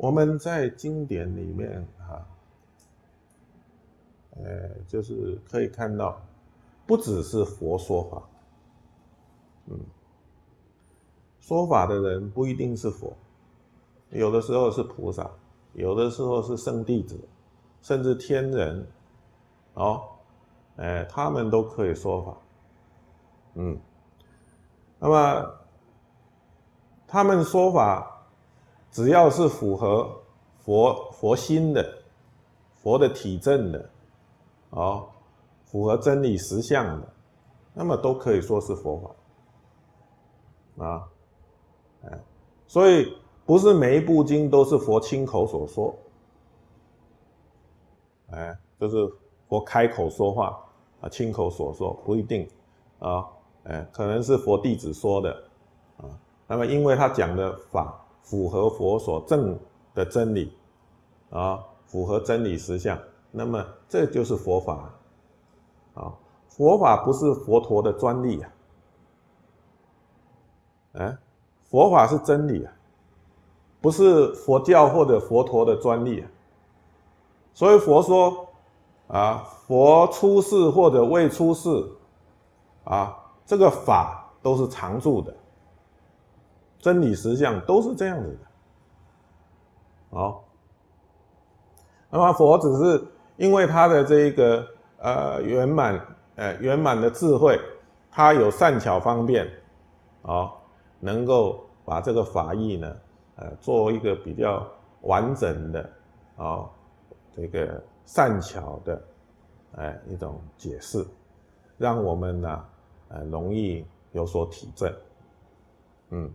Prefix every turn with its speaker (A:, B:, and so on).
A: 我们在经典里面哈，呃，就是可以看到，不只是佛说法，嗯，说法的人不一定是佛，有的时候是菩萨，有的时候是圣弟子，甚至天人，哦，哎，他们都可以说法，嗯，那么他们说法。只要是符合佛佛心的、佛的体证的，哦，符合真理实相的，那么都可以说是佛法。啊，哎，所以不是每一部经都是佛亲口所说，哎，就是佛开口说话啊，亲口所说不一定。啊，哎，可能是佛弟子说的。啊，那么因为他讲的法。符合佛所证的真理，啊，符合真理实相，那么这就是佛法，啊，佛法不是佛陀的专利啊，哎，佛法是真理啊，不是佛教或者佛陀的专利啊，所以佛说，啊，佛出世或者未出世，啊，这个法都是常住的。真理实相都是这样子的，好，那么佛只是因为他的这个呃圆满呃圆满的智慧，他有善巧方便，啊，能够把这个法义呢，呃，做一个比较完整的啊这个善巧的哎一种解释，让我们呢呃容易有所体证，嗯。